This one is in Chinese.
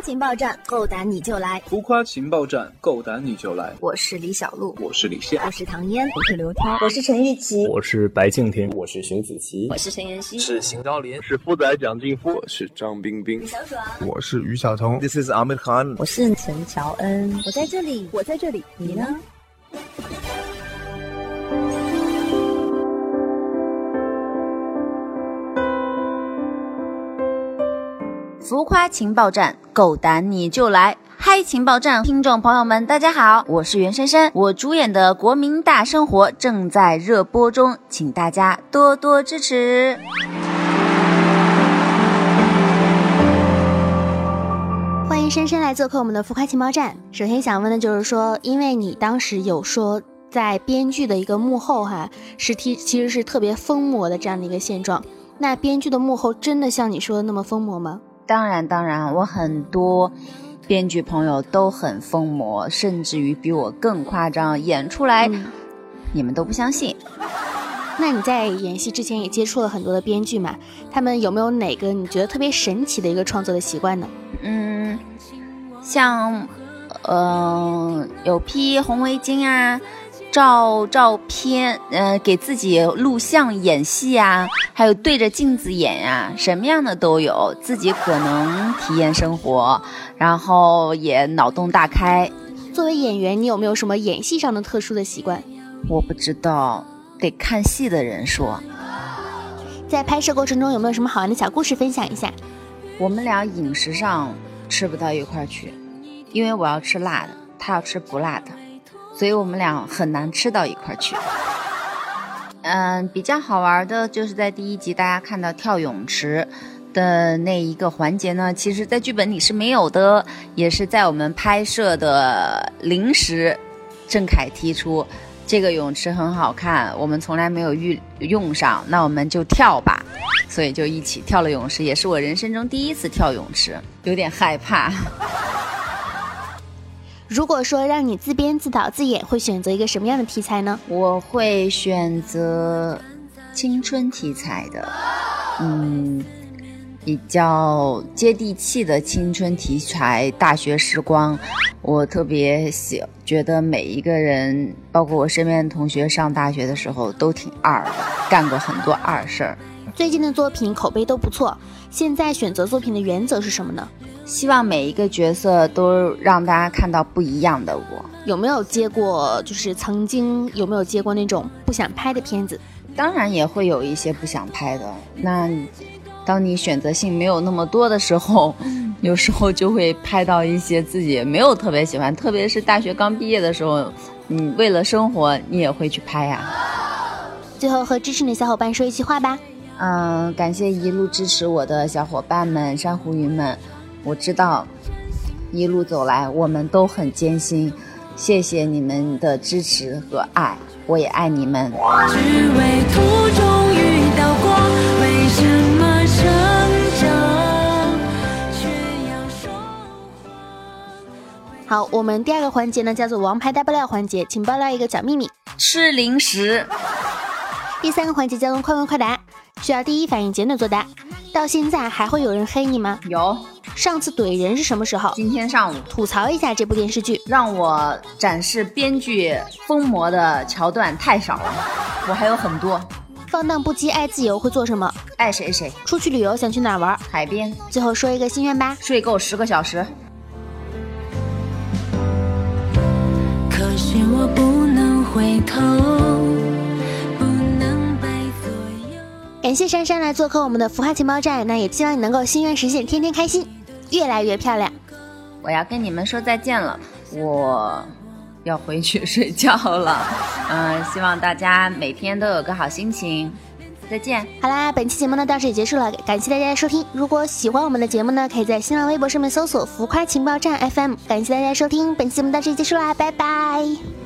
夸情报站，够胆你就来！浮夸情报站，够胆你就来！我是李小璐，我是李现，我是唐嫣，我是刘涛，我是陈玉琪，我是白敬亭，我是熊梓淇，我是陈妍希，是邢昭林，是富仔蒋劲夫，我是张冰冰，小爽，我是于晓彤，This is Amir Khan，我是陈乔恩，我在这里，我在这里，你呢？浮夸情报站，够胆你就来！嗨，情报站听众朋友们，大家好，我是袁姗姗，我主演的《国民大生活》正在热播中，请大家多多支持。欢迎姗姗来做客我们的浮夸情报站。首先想问的就是说，因为你当时有说在编剧的一个幕后哈，是其其实是特别疯魔的这样的一个现状，那编剧的幕后真的像你说的那么疯魔吗？当然，当然，我很多编剧朋友都很疯魔，甚至于比我更夸张，演出来、嗯你们都不相信。那你在演戏之前也接触了很多的编剧嘛？他们有没有哪个你觉得特别神奇的一个创作的习惯呢？嗯，像，呃，有披红围巾啊，照照片，呃，给自己录像演戏啊，还有对着镜子演呀、什么样的都有。自己可能体验生活，然后也脑洞大开。作为演员，你有没有什么演戏上的特殊的习惯？我不知道，得看戏的人说。在拍摄过程中有没有什么好玩的小故事分享一下？我们俩饮食上吃不到一块去，因为我要吃辣的，他要吃不辣的，所以我们俩很难吃到一块去。嗯，比较好玩的就是在第一集大家看到跳泳池的那一个环节呢，其实在剧本里是没有的，也是在我们拍摄的临时，郑恺提出这个泳池很好看，我们从来没有遇用上，那我们就跳吧。所以就一起跳了泳池，也是我人生中第一次跳泳池，有点害怕。如果说让你自编自导自演，会选择一个什么样的题材呢？我会选择青春题材的，嗯，比较接地气的青春题材，大学时光。我特别喜，觉得每一个人，包括我身边的同学，上大学的时候都挺二的，干过很多二事儿。最近的作品口碑都不错，现在选择作品的原则是什么呢？希望每一个角色都让大家看到不一样的我。有没有接过，就是曾经有没有接过那种不想拍的片子？当然也会有一些不想拍的。那当你选择性没有那么多的时候，有时候就会拍到一些自己没有特别喜欢，特别是大学刚毕业的时候，你为了生活，你也会去拍呀、最后和支持你的小伙伴说一句话吧。嗯，感谢一路支持我的小伙伴们、珊瑚云们，我知道一路走来我们都很艰辛，谢谢你们的支持和爱，我也爱你们。只为途中遇到光，为什么成长却要说？好，我们第二个环节呢叫做王牌大爆料环节，请爆料一个小秘密。吃零食。第三个环节叫做快问快答，需要第一反应简短作答。到现在还会有人黑你吗？有。上次怼人是什么时候？今天上午。吐槽一下这部电视剧，让我展示编剧疯魔的桥段太少了，我还有很多。放荡不羁爱自由会做什么？爱谁谁。出去旅游想去哪儿玩？海边。最后说一个心愿吧，睡够十个小时。可是我不能回头，不能白左右。感谢珊珊来做客我们的浮夸情报站，那也希望你能够心愿实现，天天开心，越来越漂亮。我要跟你们说再见了，我要回去睡觉了。嗯，希望大家每天都有个好心情。再见。好啦，本期节目呢到这里结束了，感谢大家的收听。如果喜欢我们的节目呢，可以在新浪微博上面搜索“浮夸情报站 FM”。感谢大家收听，本期节目到这里结束啦，拜拜。